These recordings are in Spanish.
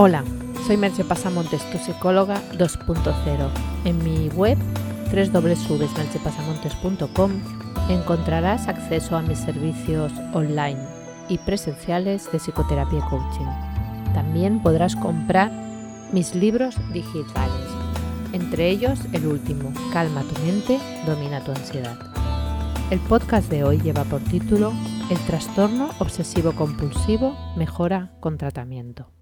Hola, soy Merche Pasamontes, tu psicóloga 2.0. En mi web www.merchepasamontes.com encontrarás acceso a mis servicios online y presenciales de psicoterapia y coaching. También podrás comprar mis libros digitales, entre ellos el último, Calma tu mente, domina tu ansiedad. El podcast de hoy lleva por título El trastorno obsesivo compulsivo mejora con tratamiento.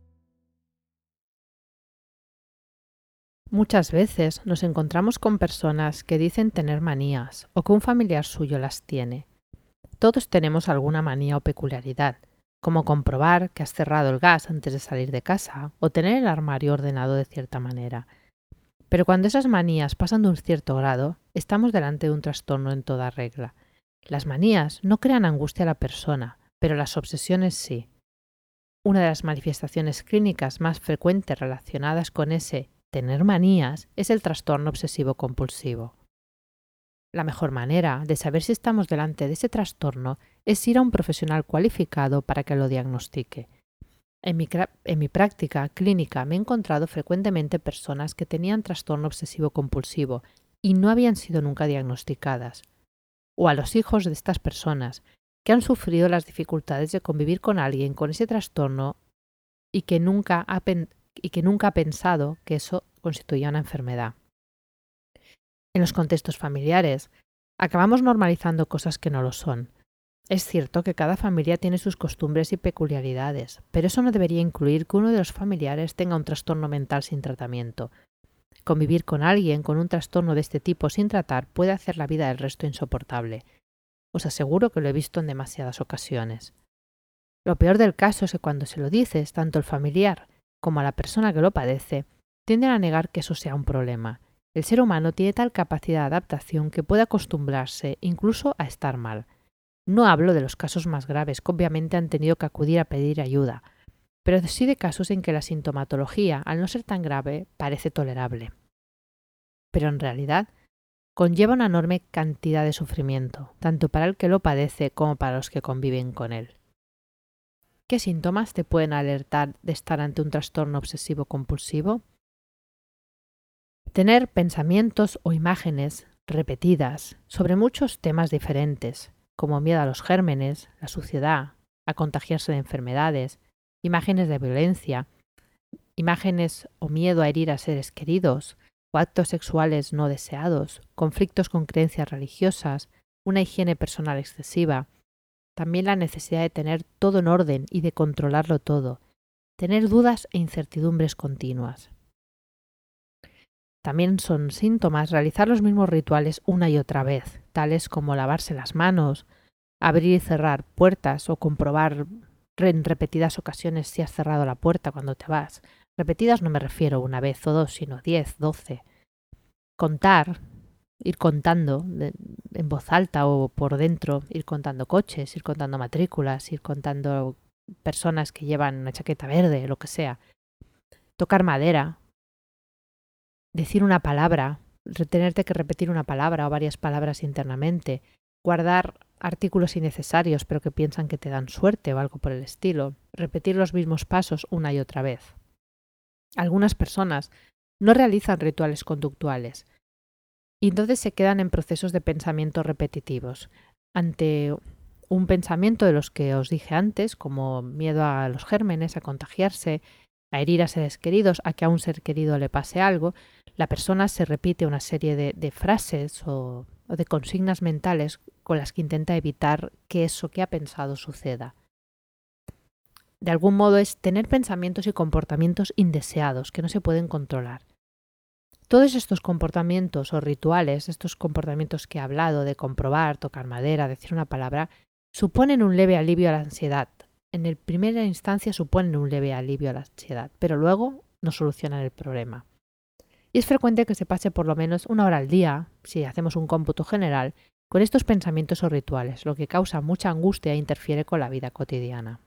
Muchas veces nos encontramos con personas que dicen tener manías o que un familiar suyo las tiene. Todos tenemos alguna manía o peculiaridad, como comprobar que has cerrado el gas antes de salir de casa o tener el armario ordenado de cierta manera. Pero cuando esas manías pasan de un cierto grado, estamos delante de un trastorno en toda regla. Las manías no crean angustia a la persona, pero las obsesiones sí. Una de las manifestaciones clínicas más frecuentes relacionadas con ese tener manías es el trastorno obsesivo compulsivo. La mejor manera de saber si estamos delante de ese trastorno es ir a un profesional cualificado para que lo diagnostique. En mi, práctica clínica me he encontrado frecuentemente personas que tenían trastorno obsesivo compulsivo y no habían sido nunca diagnosticadas, o a los hijos de estas personas que han sufrido las dificultades de convivir con alguien con ese trastorno y que nunca ha, y que nunca ha pensado que eso constituía una enfermedad. En los contextos familiares, acabamos normalizando cosas que no lo son. Es cierto que cada familia tiene sus costumbres y peculiaridades, pero eso no debería incluir que uno de los familiares tenga un trastorno mental sin tratamiento. Convivir con alguien con un trastorno de este tipo sin tratar puede hacer la vida del resto insoportable. Os aseguro que lo he visto en demasiadas ocasiones. Lo peor del caso es que cuando se lo dices, tanto el familiar como a la persona que lo padece, tienden a negar que eso sea un problema. El ser humano tiene tal capacidad de adaptación que puede acostumbrarse incluso a estar mal. No hablo de los casos más graves que obviamente han tenido que acudir a pedir ayuda, pero sí de casos en que la sintomatología, al no ser tan grave, parece tolerable. Pero en realidad conlleva una enorme cantidad de sufrimiento, tanto para el que lo padece como para los que conviven con él. ¿Qué síntomas te pueden alertar de estar ante un trastorno obsesivo compulsivo? Tener pensamientos o imágenes repetidas sobre muchos temas diferentes, como miedo a los gérmenes, la suciedad, a contagiarse de enfermedades, imágenes de violencia, imágenes o miedo a herir a seres queridos, o actos sexuales no deseados, conflictos con creencias religiosas, una higiene personal excesiva, también la necesidad de tener todo en orden y de controlarlo todo, tener dudas e incertidumbres continuas. También son síntomas realizar los mismos rituales una y otra vez, tales como lavarse las manos, abrir y cerrar puertas o comprobar en repetidas ocasiones si has cerrado la puerta cuando te vas. Repetidas no me refiero una vez o dos, sino diez, doce. Contar, ir contando en voz alta o por dentro, ir contando coches, ir contando matrículas, ir contando personas que llevan una chaqueta verde, lo que sea. Tocar madera, decir una palabra, retenerte que repetir una palabra o varias palabras internamente, guardar artículos innecesarios pero que piensan que te dan suerte o algo por el estilo, repetir los mismos pasos una y otra vez. Algunas personas no realizan rituales conductuales, y entonces se quedan en procesos de pensamiento repetitivos. Ante un pensamiento de los que os dije antes, como miedo a los gérmenes, a contagiarse, a herir a seres queridos, a que a un ser querido le pase algo, la persona se repite una serie de, frases o, de consignas mentales con las que intenta evitar que eso que ha pensado suceda. De algún modo es tener pensamientos y comportamientos indeseados que no se pueden controlar. Todos estos comportamientos o rituales, estos comportamientos que he hablado de comprobar, tocar madera, decir una palabra, suponen un leve alivio a la ansiedad. En el primera instancia suponen un leve alivio a la ansiedad, pero luego no solucionan el problema. Y es frecuente que se pase por lo menos una hora al día, si hacemos un cómputo general, con estos pensamientos o rituales, lo que causa mucha angustia e interfiere con la vida cotidiana.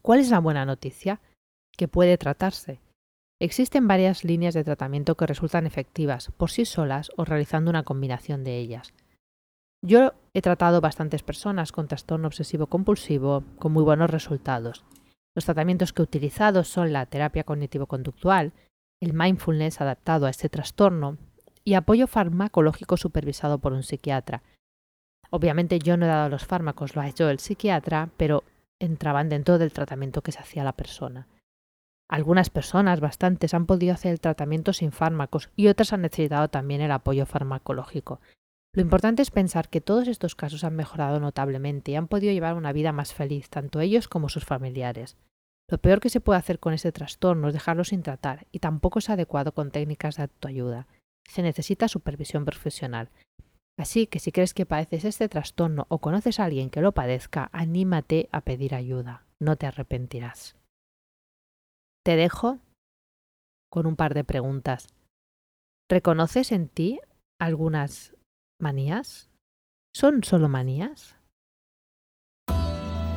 ¿Cuál es la buena noticia? Que puede tratarse. Existen varias líneas de tratamiento que resultan efectivas por sí solas o realizando una combinación de ellas. Yo he tratado bastantes personas con trastorno obsesivo compulsivo con muy buenos resultados. Los tratamientos que he utilizado son la terapia cognitivo-conductual, el mindfulness adaptado a este trastorno y apoyo farmacológico supervisado por un psiquiatra. Obviamente yo no he dado los fármacos, lo ha hecho el psiquiatra, pero entraban dentro del tratamiento que se hacía la persona. Algunas personas, bastantes, han podido hacer el tratamiento sin fármacos y otras han necesitado también el apoyo farmacológico. Lo importante es pensar que todos estos casos han mejorado notablemente y han podido llevar una vida más feliz, tanto ellos como sus familiares. Lo peor que se puede hacer con este trastorno es dejarlo sin tratar y tampoco es adecuado con técnicas de autoayuda. Se necesita supervisión profesional. Así que si crees que padeces este trastorno o conoces a alguien que lo padezca, anímate a pedir ayuda. No te arrepentirás. Te dejo con un par de preguntas. ¿Reconoces en ti algunas manías? ¿Son solo manías?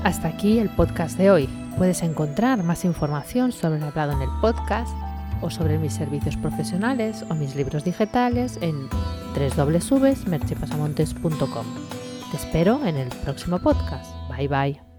Hasta aquí el podcast de hoy. Puedes encontrar más información sobre lo hablado en el podcast o sobre mis servicios profesionales o mis libros digitales en www.merchepasamontes.com. Te espero en el próximo podcast. Bye bye.